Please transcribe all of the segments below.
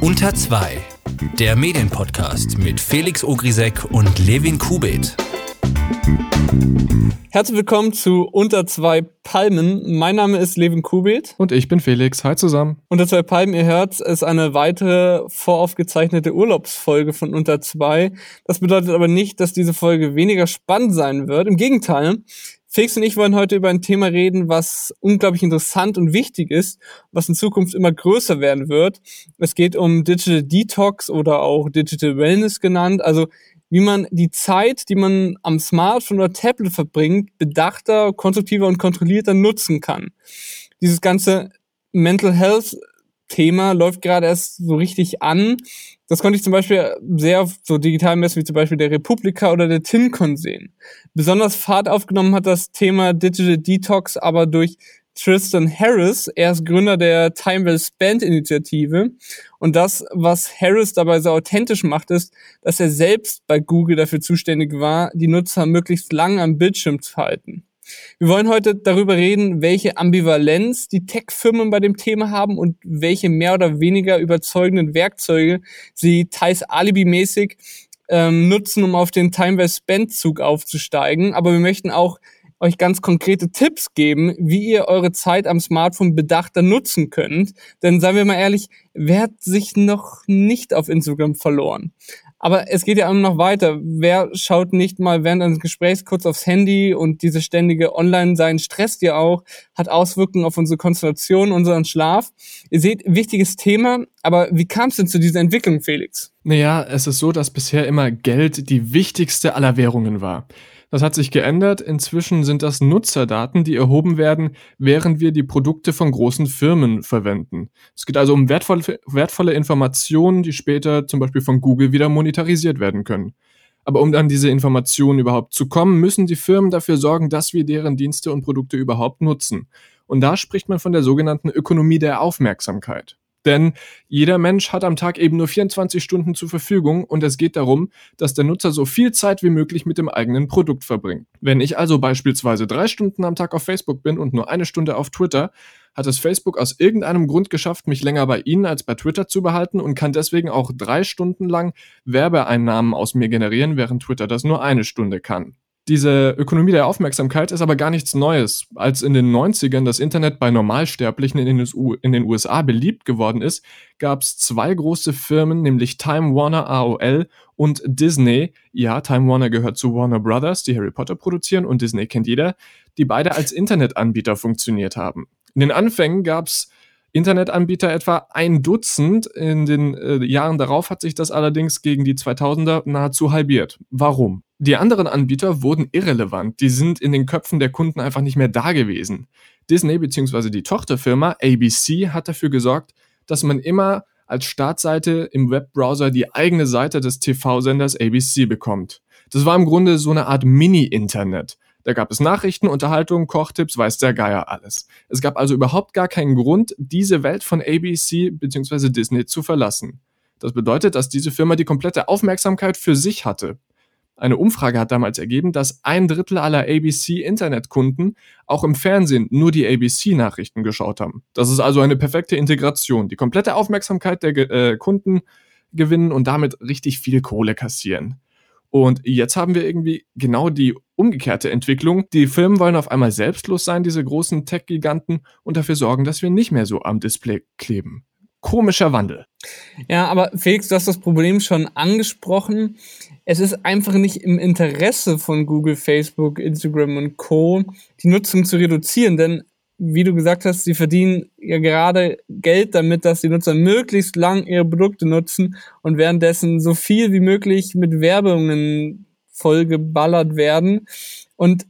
Unter 2, der Medienpodcast mit Felix Ogrisek und Levin Kubit. Herzlich willkommen zu Unter zwei Palmen. Mein Name ist Levin Kubit. Und ich bin Felix. Hi zusammen. Unter zwei Palmen, ihr hört, ist eine weitere voraufgezeichnete Urlaubsfolge von Unter zwei. Das bedeutet aber nicht, dass diese Folge weniger spannend sein wird. Im Gegenteil. Felix und ich wollen heute über ein Thema reden, was unglaublich interessant und wichtig ist, was in Zukunft immer größer werden wird. Es geht um Digital Detox oder auch Digital Wellness genannt. Also wie man die Zeit, die man am Smartphone oder Tablet verbringt, bedachter, konstruktiver und kontrollierter nutzen kann. Dieses ganze Mental Health Thema läuft gerade erst so richtig an. Das konnte ich zum Beispiel sehr auf so digitalen Messen wie zum Beispiel der Republika oder der TinCon sehen. Besonders Fahrt aufgenommen hat das Thema Digital Detox aber durch Tristan Harris. Er ist Gründer der Time Well Spent Initiative. Und das, was Harris dabei so authentisch macht, ist, dass er selbst bei Google dafür zuständig war, die Nutzer möglichst lang am Bildschirm zu halten. Wir wollen heute darüber reden, welche Ambivalenz die Tech-Firmen bei dem Thema haben und welche mehr oder weniger überzeugenden Werkzeuge sie teils alibimäßig ähm, nutzen, um auf den Time Well Spent Zug aufzusteigen. Aber wir möchten auch euch ganz konkrete Tipps geben, wie ihr eure Zeit am Smartphone bedachter nutzen könnt. Denn seien wir mal ehrlich, wer hat sich noch nicht auf Instagram verloren? Aber es geht ja immer noch weiter. Wer schaut nicht mal während eines Gesprächs kurz aufs Handy und diese ständige Online-Sein stresst ja auch, hat Auswirkungen auf unsere Konzentration, unseren Schlaf. Ihr seht, wichtiges Thema, aber wie kam es denn zu dieser Entwicklung, Felix? Naja, es ist so, dass bisher immer Geld die wichtigste aller Währungen war. Das hat sich geändert. Inzwischen sind das Nutzerdaten, die erhoben werden, während wir die Produkte von großen Firmen verwenden. Es geht also um wertvolle, wertvolle Informationen, die später zum Beispiel von Google wieder monetarisiert werden können. Aber um an diese Informationen überhaupt zu kommen, müssen die Firmen dafür sorgen, dass wir deren Dienste und Produkte überhaupt nutzen. Und da spricht man von der sogenannten Ökonomie der Aufmerksamkeit. Denn jeder Mensch hat am Tag eben nur 24 Stunden zur Verfügung und es geht darum, dass der Nutzer so viel Zeit wie möglich mit dem eigenen Produkt verbringt. Wenn ich also beispielsweise drei Stunden am Tag auf Facebook bin und nur eine Stunde auf Twitter, hat es Facebook aus irgendeinem Grund geschafft, mich länger bei Ihnen als bei Twitter zu behalten und kann deswegen auch drei Stunden lang Werbeeinnahmen aus mir generieren, während Twitter das nur eine Stunde kann. Diese Ökonomie der Aufmerksamkeit ist aber gar nichts Neues. Als in den 90ern das Internet bei Normalsterblichen in den, USA beliebt geworden ist, gab es zwei große Firmen, nämlich Time Warner AOL und Disney. Ja, Time Warner gehört zu Warner Brothers, die Harry Potter produzieren und Disney kennt jeder, die beide als Internetanbieter funktioniert haben. In den Anfängen gab es Internetanbieter etwa ein Dutzend. In den äh, Jahren darauf hat sich das allerdings gegen die 2000er nahezu halbiert. Warum? Die anderen Anbieter wurden irrelevant. Die sind in den Köpfen der Kunden einfach nicht mehr da gewesen. Disney bzw. die Tochterfirma ABC hat dafür gesorgt, dass man immer als Startseite im Webbrowser die eigene Seite des TV-Senders ABC bekommt. Das war im Grunde so eine Art Mini-Internet. Da gab es Nachrichten, Unterhaltung, Kochtipps, weiß der Geier alles. Es gab also überhaupt gar keinen Grund, diese Welt von ABC bzw. Disney zu verlassen. Das bedeutet, dass diese Firma die komplette Aufmerksamkeit für sich hatte. Eine Umfrage hat damals ergeben, dass ein Drittel aller ABC-Internetkunden auch im Fernsehen nur die ABC-Nachrichten geschaut haben. Das ist also eine perfekte Integration. Die komplette Aufmerksamkeit der äh, Kunden gewinnen und damit richtig viel Kohle kassieren. Und jetzt haben wir irgendwie genau die umgekehrte Entwicklung. Die Firmen wollen auf einmal selbstlos sein, diese großen Tech-Giganten, und dafür sorgen, dass wir nicht mehr so am Display kleben. Komischer Wandel. Ja, aber Felix, du hast das Problem schon angesprochen es ist einfach nicht im Interesse von Google, Facebook, Instagram und Co., die Nutzung zu reduzieren, denn wie du gesagt hast, sie verdienen ja gerade Geld damit, dass die Nutzer möglichst lang ihre Produkte nutzen und währenddessen so viel wie möglich mit Werbungen vollgeballert werden. Und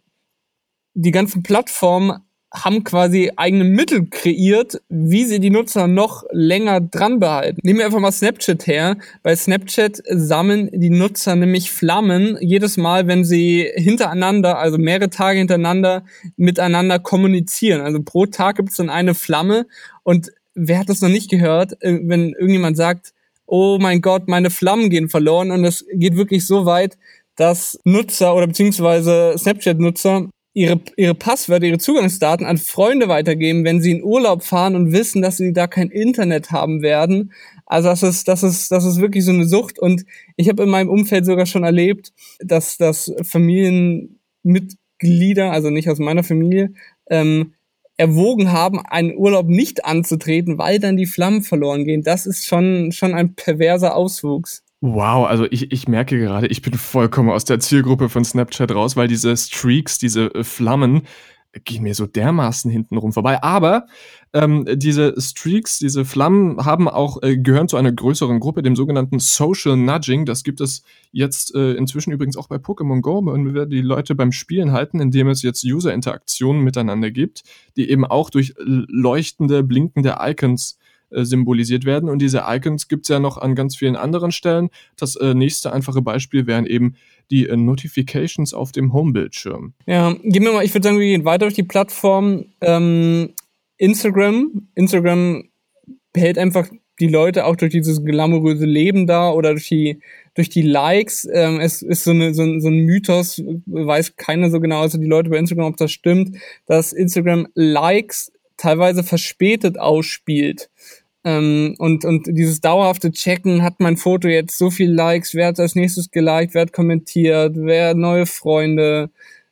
die ganzen Plattformen haben quasi eigene Mittel kreiert, wie sie die Nutzer noch länger dran behalten. Nehmen wir einfach mal Snapchat her. Bei Snapchat sammeln die Nutzer nämlich Flammen jedes Mal, wenn sie hintereinander, also mehrere Tage hintereinander miteinander kommunizieren. Also pro Tag gibt es dann eine Flamme und wer hat das noch nicht gehört, äh, wenn irgendjemand sagt, oh mein Gott, meine Flammen gehen verloren und es geht wirklich so weit, dass Nutzer oder beziehungsweise Snapchat-Nutzer ihre, ihre Passwörter, ihre Zugangsdaten an Freunde weitergeben, wenn sie in Urlaub fahren und wissen, dass sie da kein Internet haben werden. Also das ist, das ist, das ist wirklich so eine Sucht. Und ich habe in meinem Umfeld sogar schon erlebt, dass, dass Familienmitglieder, also nicht aus meiner Familie, ähm, erwogen haben, einen Urlaub nicht anzutreten, weil dann die Flammen verloren gehen. Das ist schon, schon ein perverser Auswuchs. Wow, also ich, ich merke gerade, ich bin vollkommen aus der Zielgruppe von Snapchat raus, weil diese Streaks, diese äh, Flammen, gehen mir so dermaßen hintenrum vorbei. Aber ähm, diese Streaks, diese Flammen haben auch äh, gehören zu einer größeren Gruppe, dem sogenannten Social Nudging. Das gibt es jetzt äh, inzwischen übrigens auch bei Pokémon Go, und wir die Leute beim Spielen halten, indem es jetzt User-Interaktionen miteinander gibt, die eben auch durch leuchtende, blinkende Icons äh, symbolisiert werden. Und diese Icons gibt es ja noch an ganz vielen anderen Stellen. Das äh, nächste einfache Beispiel wären eben die äh, Notifications auf dem Homebildschirm. Ja, gehen wir mal, ich würde sagen, wir gehen weiter durch die Plattform. Ähm, Instagram. Instagram behält einfach die Leute auch durch dieses glamouröse Leben da oder durch die, durch die Likes. Ähm, es ist so, eine, so, so ein Mythos, weiß keiner so genau, also die Leute bei Instagram, ob das stimmt, dass Instagram Likes teilweise verspätet ausspielt. Ähm, und, und dieses dauerhafte Checken, hat mein Foto jetzt so viel Likes, wer hat als nächstes geliked, wer hat kommentiert, wer neue Freunde,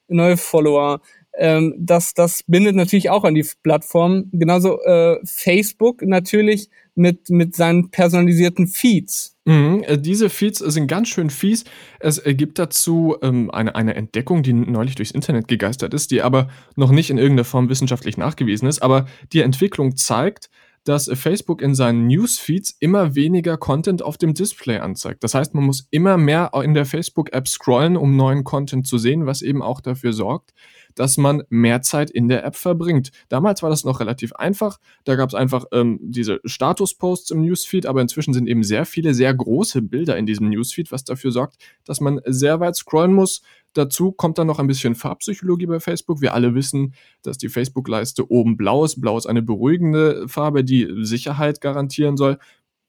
neue Follower. Ähm, das, das bindet natürlich auch an die Plattform. Genauso äh, Facebook natürlich mit, mit seinen personalisierten Feeds. Mhm, äh, diese Feeds sind ganz schön fies. Es gibt dazu ähm, eine, eine Entdeckung, die neulich durchs Internet gegeistert ist, die aber noch nicht in irgendeiner Form wissenschaftlich nachgewiesen ist. Aber die Entwicklung zeigt, dass Facebook in seinen Newsfeeds immer weniger Content auf dem Display anzeigt. Das heißt, man muss immer mehr in der Facebook-App scrollen, um neuen Content zu sehen, was eben auch dafür sorgt, dass man mehr Zeit in der App verbringt. Damals war das noch relativ einfach. Da gab es einfach ähm, diese Status-Posts im Newsfeed, aber inzwischen sind eben sehr viele, sehr große Bilder in diesem Newsfeed, was dafür sorgt, dass man sehr weit scrollen muss. Dazu kommt dann noch ein bisschen Farbpsychologie bei Facebook. Wir alle wissen, dass die Facebook-Leiste oben blau ist. Blau ist eine beruhigende Farbe, die Sicherheit garantieren soll.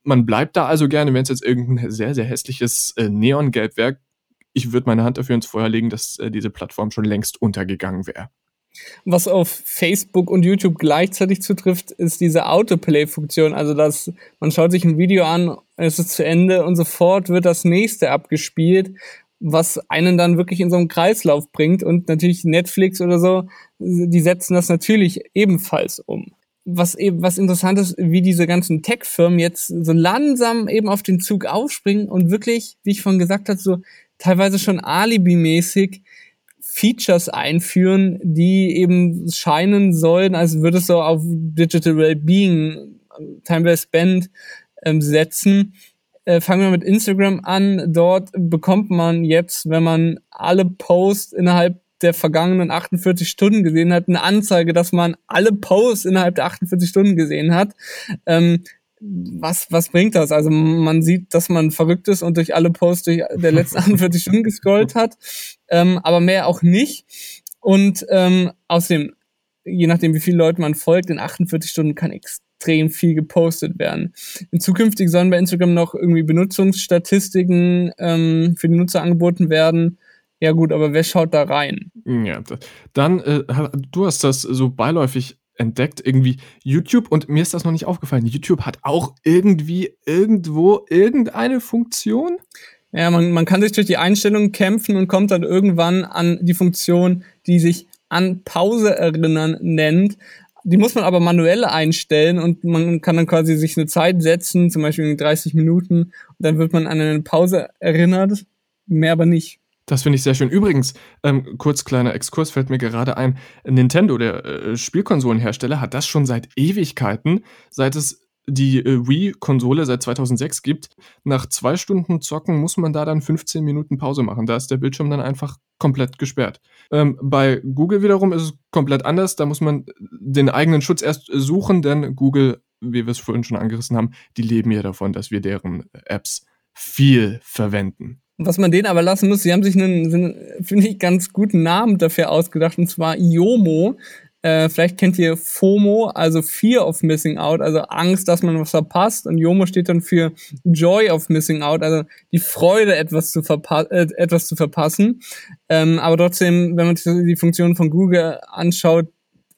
Man bleibt da also gerne, wenn es jetzt irgendein sehr, sehr hässliches äh, Neongelb wäre, ich würde meine Hand dafür ins Feuer legen, dass äh, diese Plattform schon längst untergegangen wäre. Was auf Facebook und YouTube gleichzeitig zutrifft, ist diese Autoplay-Funktion. Also, dass man schaut sich ein Video an, es ist zu Ende und sofort wird das nächste abgespielt, was einen dann wirklich in so einen Kreislauf bringt. Und natürlich Netflix oder so, die setzen das natürlich ebenfalls um. Was eben, was interessant ist, wie diese ganzen Tech-Firmen jetzt so langsam eben auf den Zug aufspringen und wirklich, wie ich vorhin gesagt habe, so teilweise schon Alibi-mäßig Features einführen, die eben scheinen sollen, als würde es so auf Digital Wellbeing, Time Spent ähm, setzen. Äh, fangen wir mit Instagram an. Dort bekommt man jetzt, wenn man alle Posts innerhalb der vergangenen 48 Stunden gesehen hat, eine Anzeige, dass man alle Posts innerhalb der 48 Stunden gesehen hat. Ähm, was, was bringt das? Also man sieht, dass man verrückt ist und durch alle Posts durch der letzten 48 Stunden gescrollt hat, ähm, aber mehr auch nicht. Und ähm, außerdem, je nachdem, wie viele Leute man folgt, in 48 Stunden kann extrem viel gepostet werden. In zukünftig sollen bei Instagram noch irgendwie Benutzungsstatistiken ähm, für die Nutzer angeboten werden. Ja gut, aber wer schaut da rein? Ja, dann, äh, du hast das so beiläufig entdeckt, irgendwie YouTube, und mir ist das noch nicht aufgefallen, YouTube hat auch irgendwie irgendwo irgendeine Funktion. Ja, man, man kann sich durch die Einstellungen kämpfen und kommt dann irgendwann an die Funktion, die sich an Pause erinnern nennt. Die muss man aber manuell einstellen und man kann dann quasi sich eine Zeit setzen, zum Beispiel 30 Minuten, und dann wird man an eine Pause erinnert, mehr aber nicht. Das finde ich sehr schön. Übrigens, ähm, kurz kleiner Exkurs fällt mir gerade ein. Nintendo, der äh, Spielkonsolenhersteller, hat das schon seit Ewigkeiten, seit es die äh, Wii-Konsole seit 2006 gibt. Nach zwei Stunden Zocken muss man da dann 15 Minuten Pause machen. Da ist der Bildschirm dann einfach komplett gesperrt. Ähm, bei Google wiederum ist es komplett anders. Da muss man den eigenen Schutz erst suchen, denn Google, wie wir es vorhin schon angerissen haben, die leben ja davon, dass wir deren Apps viel verwenden. Was man denen aber lassen muss, sie haben sich einen, finde ich, ganz guten Namen dafür ausgedacht, und zwar Iomo. Äh, vielleicht kennt ihr FOMO, also Fear of Missing Out, also Angst, dass man was verpasst. Und JOMO steht dann für Joy of Missing Out, also die Freude, etwas zu, verpa äh, etwas zu verpassen. Ähm, aber trotzdem, wenn man sich die Funktion von Google anschaut,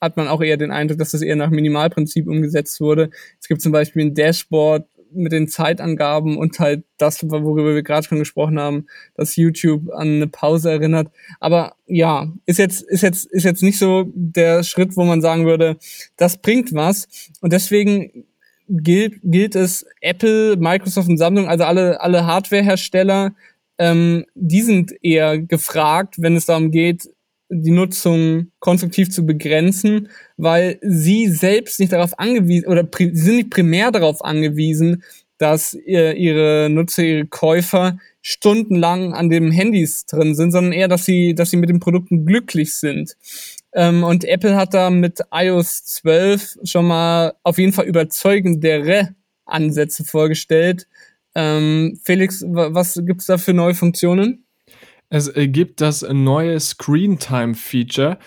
hat man auch eher den Eindruck, dass das eher nach Minimalprinzip umgesetzt wurde. Es gibt zum Beispiel ein Dashboard, mit den Zeitangaben und halt das, worüber wir gerade schon gesprochen haben, dass YouTube an eine Pause erinnert. Aber ja, ist jetzt, ist jetzt, ist jetzt nicht so der Schritt, wo man sagen würde, das bringt was. Und deswegen gilt, gilt es Apple, Microsoft und Samsung, also alle, alle Hardwarehersteller, ähm, die sind eher gefragt, wenn es darum geht, die Nutzung konstruktiv zu begrenzen, weil sie selbst nicht darauf angewiesen oder sie sind nicht primär darauf angewiesen, dass ihre Nutzer, ihre Käufer stundenlang an dem Handys drin sind, sondern eher, dass sie, dass sie mit den Produkten glücklich sind. Ähm, und Apple hat da mit iOS 12 schon mal auf jeden Fall überzeugendere Ansätze vorgestellt. Ähm, Felix, was gibt's da für neue Funktionen? Es äh, gibt das neue Screentime-Feature.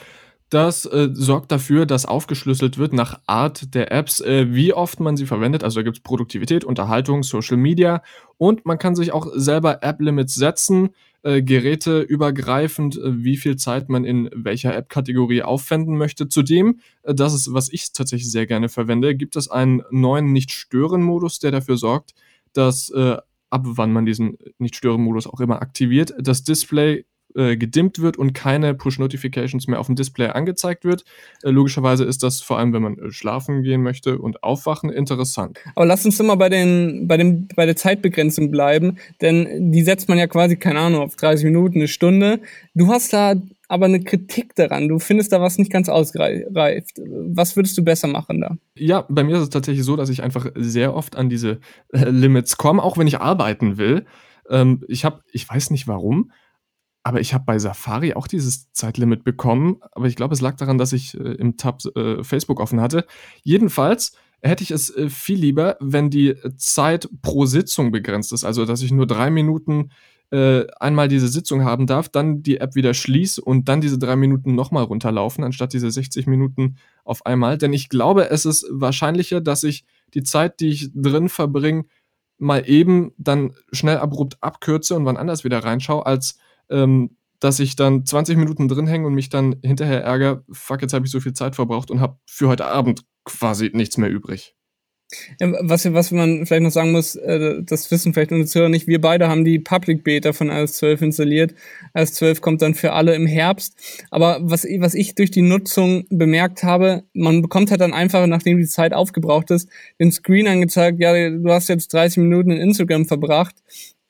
Das äh, sorgt dafür, dass aufgeschlüsselt wird nach Art der Apps, äh, wie oft man sie verwendet. Also gibt es Produktivität, Unterhaltung, Social Media und man kann sich auch selber App-Limits setzen, äh, geräteübergreifend, äh, wie viel Zeit man in welcher App-Kategorie aufwenden möchte. Zudem, äh, das ist, was ich tatsächlich sehr gerne verwende, gibt es einen neuen Nicht-Stören-Modus, der dafür sorgt, dass äh, ab wann man diesen Nicht-Stören-Modus auch immer aktiviert, das Display äh, gedimmt wird und keine Push-Notifications mehr auf dem Display angezeigt wird. Äh, logischerweise ist das vor allem, wenn man äh, schlafen gehen möchte und aufwachen, interessant. Aber lass uns immer bei, den, bei, dem, bei der Zeitbegrenzung bleiben, denn die setzt man ja quasi, keine Ahnung, auf 30 Minuten, eine Stunde. Du hast da aber eine Kritik daran. Du findest da was nicht ganz ausreift. Was würdest du besser machen da? Ja, bei mir ist es tatsächlich so, dass ich einfach sehr oft an diese äh, Limits komme, auch wenn ich arbeiten will. Ähm, ich habe, ich weiß nicht warum, aber ich habe bei Safari auch dieses Zeitlimit bekommen. Aber ich glaube, es lag daran, dass ich äh, im Tab äh, Facebook offen hatte. Jedenfalls hätte ich es äh, viel lieber, wenn die Zeit pro Sitzung begrenzt ist. Also, dass ich nur drei Minuten äh, einmal diese Sitzung haben darf, dann die App wieder schließe und dann diese drei Minuten nochmal runterlaufen, anstatt diese 60 Minuten auf einmal. Denn ich glaube, es ist wahrscheinlicher, dass ich die Zeit, die ich drin verbringe, mal eben dann schnell abrupt abkürze und wann anders wieder reinschaue, als ähm, dass ich dann 20 Minuten drin hänge und mich dann hinterher ärgere, fuck, jetzt habe ich so viel Zeit verbraucht und habe für heute Abend quasi nichts mehr übrig. Was, was man vielleicht noch sagen muss, äh, das wissen vielleicht unsere Zuhörer nicht, wir beide haben die Public Beta von iOS 12 installiert. iOS 12 kommt dann für alle im Herbst. Aber was, was ich durch die Nutzung bemerkt habe, man bekommt halt dann einfach, nachdem die Zeit aufgebraucht ist, den Screen angezeigt, ja, du hast jetzt 30 Minuten in Instagram verbracht.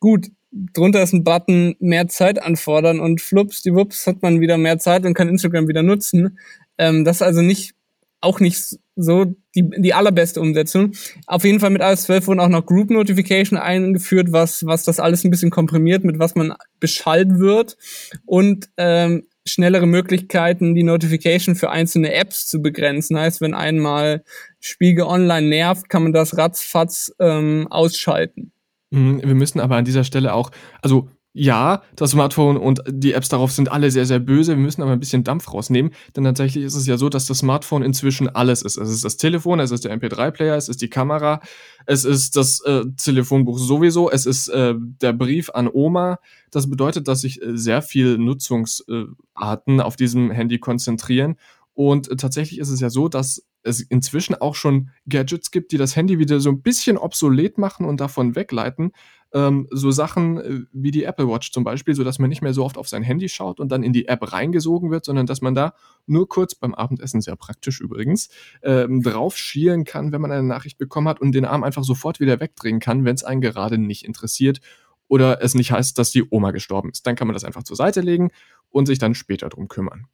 Gut, drunter ist ein Button, mehr Zeit anfordern und flups, die Wups hat man wieder mehr Zeit und kann Instagram wieder nutzen. Ähm, das ist also nicht auch nicht so die, die allerbeste Umsetzung. Auf jeden Fall mit iOS 12 wurden auch noch Group Notification eingeführt, was, was das alles ein bisschen komprimiert, mit was man beschallt wird und ähm, schnellere Möglichkeiten, die Notification für einzelne Apps zu begrenzen. Heißt, wenn einmal Spiegel Online nervt, kann man das ratzfatz ähm, ausschalten. Mhm, wir müssen aber an dieser Stelle auch, also ja, das Smartphone und die Apps darauf sind alle sehr, sehr böse. Wir müssen aber ein bisschen Dampf rausnehmen, denn tatsächlich ist es ja so, dass das Smartphone inzwischen alles ist. Es ist das Telefon, es ist der MP3-Player, es ist die Kamera, es ist das äh, Telefonbuch sowieso, es ist äh, der Brief an Oma. Das bedeutet, dass sich äh, sehr viel Nutzungsarten auf diesem Handy konzentrieren. Und tatsächlich ist es ja so, dass es inzwischen auch schon Gadgets gibt, die das Handy wieder so ein bisschen obsolet machen und davon wegleiten. Ähm, so Sachen äh, wie die Apple Watch zum Beispiel, sodass man nicht mehr so oft auf sein Handy schaut und dann in die App reingesogen wird, sondern dass man da nur kurz beim Abendessen, sehr praktisch übrigens, ähm, drauf schielen kann, wenn man eine Nachricht bekommen hat und den Arm einfach sofort wieder wegdrehen kann, wenn es einen gerade nicht interessiert oder es nicht heißt, dass die Oma gestorben ist. Dann kann man das einfach zur Seite legen und sich dann später drum kümmern.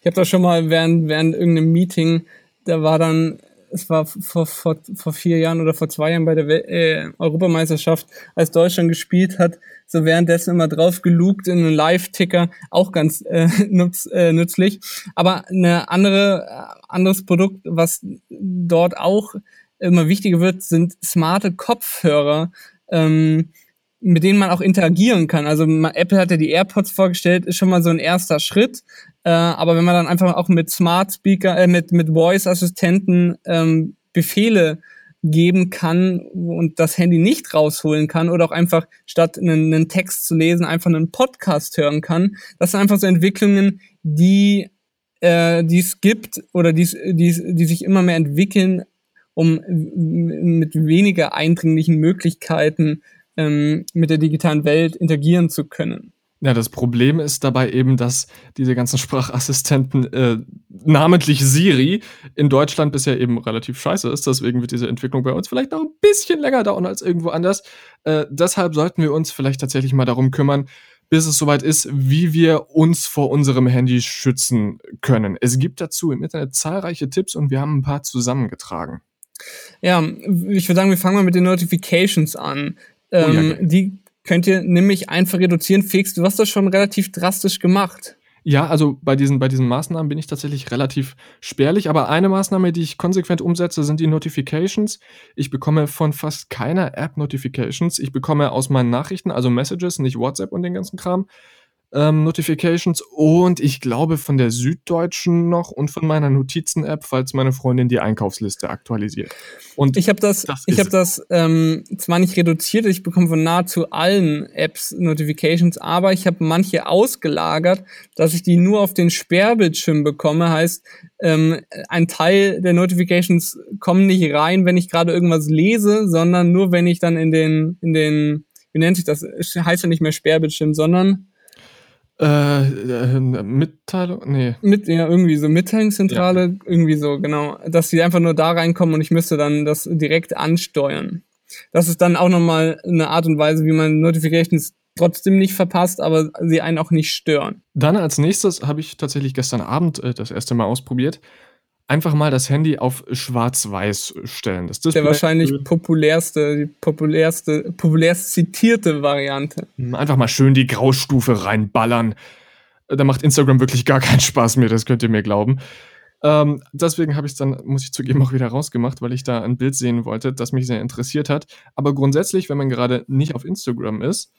Ich habe da schon mal während, während irgendeinem Meeting da war dann, es war vor, vor, vor vier Jahren oder vor zwei Jahren bei der äh, Europameisterschaft, als Deutschland gespielt hat, so währenddessen immer drauf gelugt in einen Live-Ticker, auch ganz äh, nutz, äh, nützlich. Aber eine andere, äh, anderes Produkt, was dort auch immer wichtiger wird, sind smarte Kopfhörer. Ähm, mit denen man auch interagieren kann. Also Apple hat ja die AirPods vorgestellt, ist schon mal so ein erster Schritt. Äh, aber wenn man dann einfach auch mit Smart Speaker, äh, mit, mit Voice-Assistenten ähm, Befehle geben kann und das Handy nicht rausholen kann oder auch einfach statt einen, einen Text zu lesen einfach einen Podcast hören kann. Das sind einfach so Entwicklungen, die äh, die es gibt oder die, die, die sich immer mehr entwickeln, um mit weniger eindringlichen Möglichkeiten ähm, mit der digitalen Welt interagieren zu können. Ja, das Problem ist dabei eben, dass diese ganzen Sprachassistenten, äh, namentlich Siri, in Deutschland bisher eben relativ scheiße ist. Deswegen wird diese Entwicklung bei uns vielleicht noch ein bisschen länger dauern als irgendwo anders. Äh, deshalb sollten wir uns vielleicht tatsächlich mal darum kümmern, bis es soweit ist, wie wir uns vor unserem Handy schützen können. Es gibt dazu im Internet zahlreiche Tipps und wir haben ein paar zusammengetragen. Ja, ich würde sagen, wir fangen mal mit den Notifications an. Ähm, oh ja, ähm, die könnt ihr nämlich einfach reduzieren. Fix, du hast das schon relativ drastisch gemacht. Ja, also bei diesen, bei diesen Maßnahmen bin ich tatsächlich relativ spärlich, aber eine Maßnahme, die ich konsequent umsetze, sind die Notifications. Ich bekomme von fast keiner App Notifications. Ich bekomme aus meinen Nachrichten, also Messages, nicht WhatsApp und den ganzen Kram, ähm, Notifications und ich glaube von der Süddeutschen noch und von meiner Notizen-App, falls meine Freundin die Einkaufsliste aktualisiert. Und ich habe das, das ich habe das ähm, zwar nicht reduziert, ich bekomme von nahezu allen Apps Notifications, aber ich habe manche ausgelagert, dass ich die nur auf den Sperrbildschirm bekomme. Heißt, ähm, ein Teil der Notifications kommen nicht rein, wenn ich gerade irgendwas lese, sondern nur wenn ich dann in den in den wie nennt sich das? Heißt ja nicht mehr Sperrbildschirm, sondern äh, äh, Mitteilung? Nee. Mit, ja, irgendwie so Mitteilungszentrale, ja. irgendwie so, genau. Dass sie einfach nur da reinkommen und ich müsste dann das direkt ansteuern. Das ist dann auch nochmal eine Art und Weise, wie man Notifications trotzdem nicht verpasst, aber sie einen auch nicht stören. Dann als nächstes habe ich tatsächlich gestern Abend äh, das erste Mal ausprobiert einfach mal das Handy auf schwarz-weiß stellen. Das ist der wahrscheinlich populärste, die populärste, populärst zitierte Variante. Hm, einfach mal schön die Graustufe reinballern. Da macht Instagram wirklich gar keinen Spaß mehr, das könnt ihr mir glauben. Ähm, deswegen habe ich es dann, muss ich zugeben, auch wieder rausgemacht, weil ich da ein Bild sehen wollte, das mich sehr interessiert hat. Aber grundsätzlich, wenn man gerade nicht auf Instagram ist,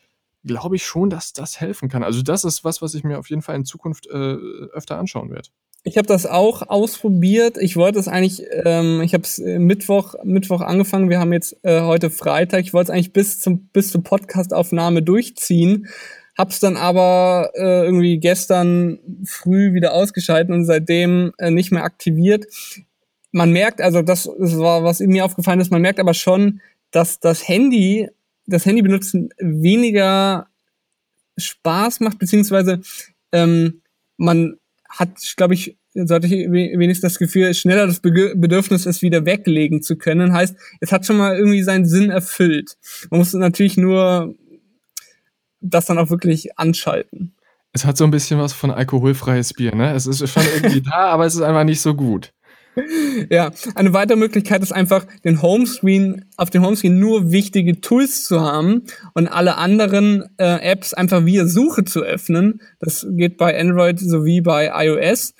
glaube ich schon, dass das helfen kann. Also das ist was, was ich mir auf jeden Fall in Zukunft äh, öfter anschauen werde. Ich habe das auch ausprobiert. Ich wollte es eigentlich, ähm, ich habe es äh, Mittwoch, Mittwoch angefangen. Wir haben jetzt äh, heute Freitag. Ich wollte es eigentlich bis zum bis zur Podcastaufnahme durchziehen. Hab's dann aber äh, irgendwie gestern früh wieder ausgeschaltet und seitdem äh, nicht mehr aktiviert. Man merkt, also das, das war, was mir aufgefallen ist, man merkt aber schon, dass das Handy, das Handy benutzen weniger Spaß macht, beziehungsweise ähm, man hat, glaube ich, sollte ich wenigstens das Gefühl, schneller das Bedürfnis, es wieder weglegen zu können. Heißt, es hat schon mal irgendwie seinen Sinn erfüllt. Man muss natürlich nur das dann auch wirklich anschalten. Es hat so ein bisschen was von alkoholfreies Bier, ne? Es ist schon irgendwie da, aber es ist einfach nicht so gut. Ja, eine weitere Möglichkeit ist einfach, den Homescreen, auf dem Homescreen nur wichtige Tools zu haben und alle anderen äh, Apps einfach via Suche zu öffnen. Das geht bei Android sowie bei iOS.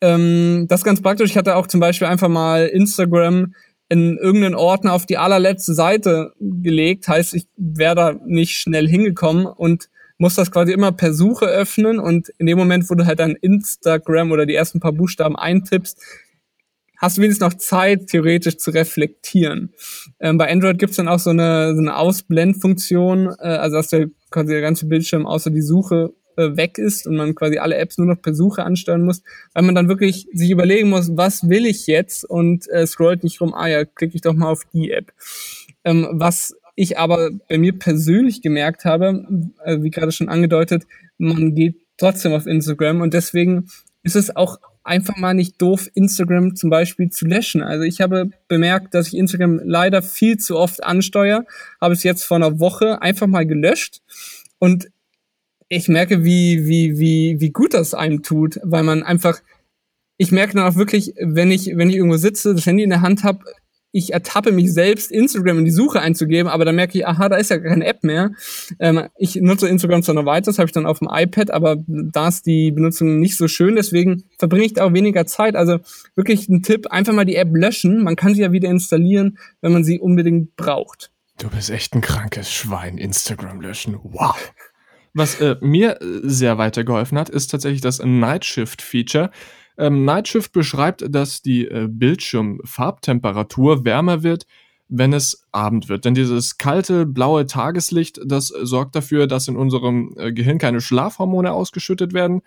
Ähm, das ist ganz praktisch. Ich hatte auch zum Beispiel einfach mal Instagram in irgendeinen Ordner auf die allerletzte Seite gelegt. Heißt, ich wäre da nicht schnell hingekommen und muss das quasi immer per Suche öffnen und in dem Moment, wo du halt dann Instagram oder die ersten paar Buchstaben eintippst, hast du wenigstens noch Zeit, theoretisch zu reflektieren. Ähm, bei Android gibt's dann auch so eine, so eine Ausblendfunktion, äh, also dass der quasi der ganze Bildschirm außer die Suche äh, weg ist und man quasi alle Apps nur noch per Suche ansteuern muss, weil man dann wirklich sich überlegen muss, was will ich jetzt und äh, scrollt nicht rum, ah ja, klicke ich doch mal auf die App. Ähm, was ich aber bei mir persönlich gemerkt habe, äh, wie gerade schon angedeutet, man geht trotzdem auf Instagram und deswegen ist es auch einfach mal nicht doof, Instagram zum Beispiel zu löschen. Also ich habe bemerkt, dass ich Instagram leider viel zu oft ansteuere, habe es jetzt vor einer Woche einfach mal gelöscht und ich merke, wie, wie, wie, wie gut das einem tut, weil man einfach, ich merke dann auch wirklich, wenn ich, wenn ich irgendwo sitze, das Handy in der Hand habe, ich ertappe mich selbst, Instagram in die Suche einzugeben, aber dann merke ich, aha, da ist ja keine App mehr. Ähm, ich nutze Instagram zwar noch weiter, das habe ich dann auf dem iPad, aber da ist die Benutzung nicht so schön, deswegen verbringe ich da auch weniger Zeit. Also wirklich ein Tipp, einfach mal die App löschen. Man kann sie ja wieder installieren, wenn man sie unbedingt braucht. Du bist echt ein krankes Schwein, Instagram löschen. Wow. Was äh, mir sehr weitergeholfen hat, ist tatsächlich das Night Shift Feature. Ähm, Night beschreibt, dass die äh, Bildschirmfarbtemperatur wärmer wird, wenn es Abend wird. Denn dieses kalte, blaue Tageslicht, das sorgt dafür, dass in unserem äh, Gehirn keine Schlafhormone ausgeschüttet werden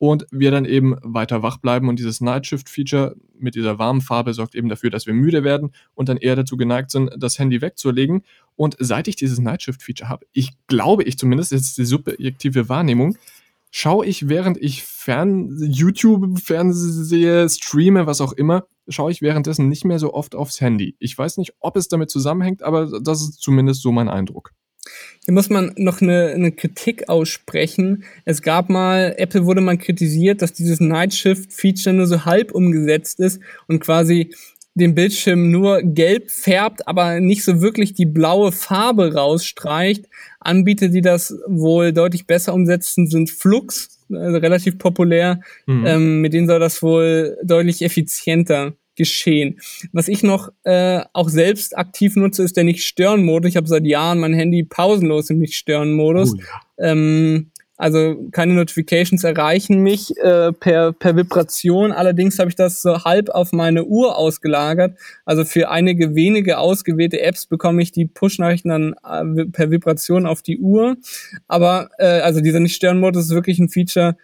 und wir dann eben weiter wach bleiben. Und dieses Night Shift Feature mit dieser warmen Farbe sorgt eben dafür, dass wir müde werden und dann eher dazu geneigt sind, das Handy wegzulegen. Und seit ich dieses Night Shift Feature habe, ich glaube ich zumindest, jetzt die subjektive Wahrnehmung, schaue ich, während ich fern YouTube fernsehe, streame, was auch immer, schaue ich währenddessen nicht mehr so oft aufs Handy. Ich weiß nicht, ob es damit zusammenhängt, aber das ist zumindest so mein Eindruck. Hier muss man noch eine, eine Kritik aussprechen. Es gab mal, Apple wurde mal kritisiert, dass dieses Night Shift Feature nur so halb umgesetzt ist und quasi den Bildschirm nur gelb färbt, aber nicht so wirklich die blaue Farbe rausstreicht. Anbieter, die das wohl deutlich besser umsetzen, sind Flux, also relativ populär. Mhm. Ähm, mit denen soll das wohl deutlich effizienter geschehen. Was ich noch äh, auch selbst aktiv nutze, ist der Nicht-Stören-Modus. Ich habe seit Jahren mein Handy pausenlos im Nicht-Stören-Modus. Oh, ja. ähm, also keine Notifications erreichen mich äh, per, per Vibration. Allerdings habe ich das so halb auf meine Uhr ausgelagert. Also für einige wenige ausgewählte Apps bekomme ich die Push-Nachrichten dann äh, per Vibration auf die Uhr. Aber äh, also dieser Nicht-Stören-Modus ist wirklich ein Feature,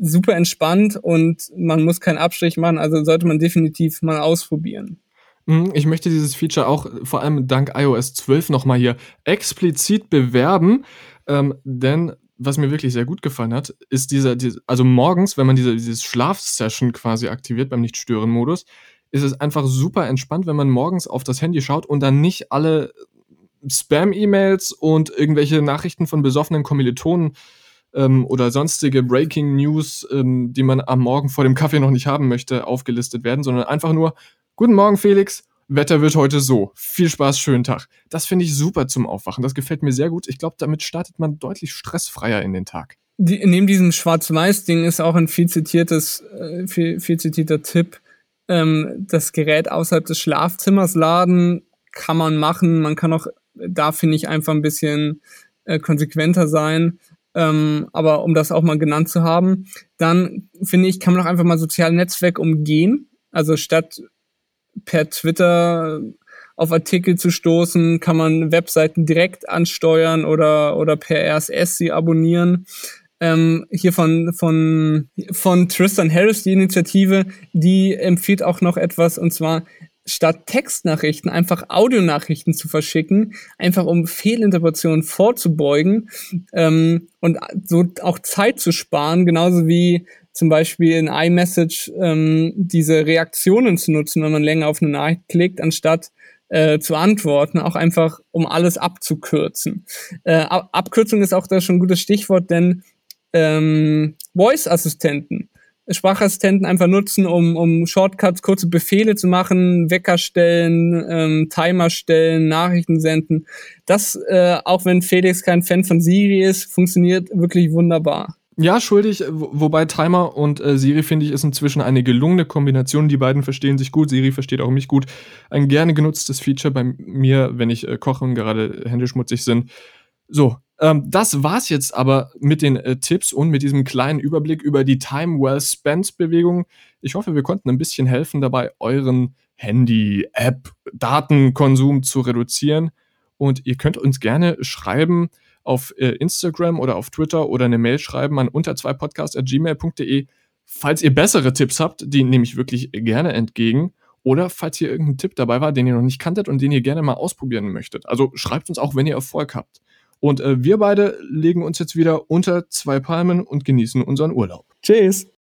super entspannt und man muss keinen Abstrich machen. Also sollte man definitiv mal ausprobieren. Mhm, ich möchte dieses Feature auch vor allem dank iOS 12 nochmal hier explizit bewerben, ähm, denn was mir wirklich sehr gut gefallen hat, ist dieser, dieser also morgens, wenn man diese, dieses Schlafsession quasi aktiviert beim Nicht-Stören-Modus, ist es einfach super entspannt, wenn man morgens auf das Handy schaut und dann nicht alle Spam-E-Mails und irgendwelche Nachrichten von besoffenen Kommilitonen ähm, oder sonstige Breaking News, ähm, die man am Morgen vor dem Kaffee noch nicht haben möchte, aufgelistet werden, sondern einfach nur, guten Morgen Felix, Wetter wird heute so. Viel Spaß, schönen Tag. Das finde ich super zum Aufwachen. Das gefällt mir sehr gut. Ich glaube, damit startet man deutlich stressfreier in den Tag. Die, neben diesem Schwarz-Weiß-Ding ist auch ein viel zitiertes, äh, viel, viel zitierter Tipp, ähm, das Gerät außerhalb des Schlafzimmers laden kann man machen. Man kann auch da, finde ich, einfach ein bisschen äh, konsequenter sein. Ähm, aber um das auch mal genannt zu haben, dann finde ich, kann man auch einfach mal soziale Netzwerke umgehen. Also statt per Twitter auf Artikel zu stoßen, kann man Webseiten direkt ansteuern oder, oder per RSS sie abonnieren. Ähm, hier von, von, von Tristan Harris, die Initiative, die empfiehlt auch noch etwas, und zwar statt Textnachrichten einfach Audionachrichten zu verschicken, einfach um Fehlinterpretationen vorzubeugen ähm, und so auch Zeit zu sparen, genauso wie zum Beispiel in iMessage ähm, diese Reaktionen zu nutzen, wenn man länger auf eine Nachricht klickt, anstatt äh, zu antworten, auch einfach um alles abzukürzen. Äh, Abkürzung ist auch da schon ein gutes Stichwort, denn ähm, Voice-Assistenten Sprachassistenten einfach nutzen, um, um Shortcuts, kurze Befehle zu machen, Wecker stellen, ähm, Timer stellen, Nachrichten senden. Das, äh, auch wenn Felix kein Fan von Siri ist, funktioniert wirklich wunderbar. Ja, schuldig, wobei Timer und äh, Siri, finde ich, ist inzwischen eine gelungene Kombination. Die beiden verstehen sich gut, Siri versteht auch mich gut. Ein gerne genutztes Feature bei mir, wenn ich äh, koche und gerade Hände schmutzig sind. So, ähm, das war's jetzt aber mit den äh, Tipps und mit diesem kleinen Überblick über die Time Well Spent Bewegung. Ich hoffe, wir konnten ein bisschen helfen dabei, euren Handy, App, Datenkonsum zu reduzieren. Und ihr könnt uns gerne schreiben auf äh, Instagram oder auf Twitter oder eine Mail schreiben an unter 2 podcast.gmail.de, falls ihr bessere Tipps habt, die nehme ich wirklich gerne entgegen. Oder falls hier irgendein Tipp dabei war, den ihr noch nicht kanntet und den ihr gerne mal ausprobieren möchtet. Also schreibt uns auch, wenn ihr Erfolg habt. Und äh, wir beide legen uns jetzt wieder unter zwei Palmen und genießen unseren Urlaub. Tschüss.